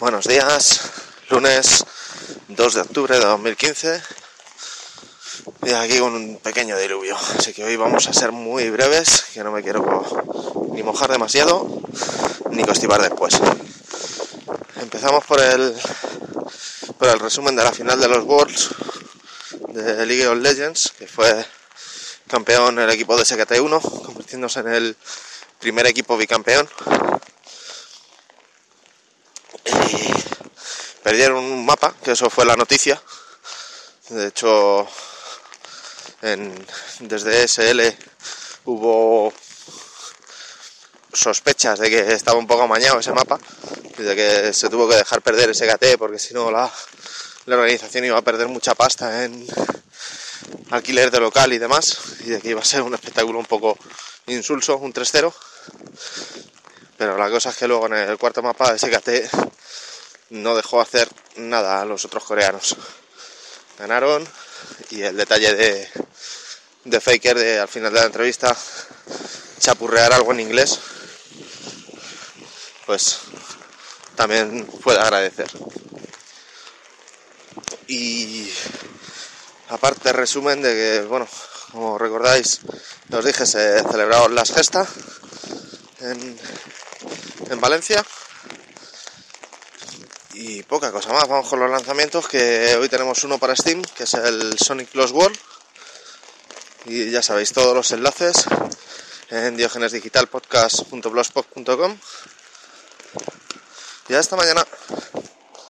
Buenos días, lunes 2 de octubre de 2015 y aquí con un pequeño diluvio, así que hoy vamos a ser muy breves, que no me quiero ni mojar demasiado ni constipar después. Empezamos por el, por el resumen de la final de los Worlds de League of Legends, que fue campeón el equipo de SKT1, convirtiéndose en el primer equipo bicampeón perdieron un mapa, que eso fue la noticia. De hecho, desde SL hubo sospechas de que estaba un poco amañado ese mapa y de que se tuvo que dejar perder ese GT porque si no la, organización iba a perder mucha pasta en alquiler de local y demás y de que iba a ser un espectáculo un poco insulso, un 3-0 pero la cosa es que luego en el cuarto mapa de SKT no dejó hacer nada a los otros coreanos. Ganaron y el detalle de, de Faker de, al final de la entrevista chapurrear algo en inglés, pues también puede agradecer. Y aparte resumen de que, bueno, como recordáis, os dije, se celebraron las gestas en, en Valencia. Y poca cosa más, vamos con los lanzamientos, que hoy tenemos uno para Steam, que es el Sonic Plus World. Y ya sabéis, todos los enlaces en diogenesdigitalpodcast.blogspot.com. Y hasta mañana.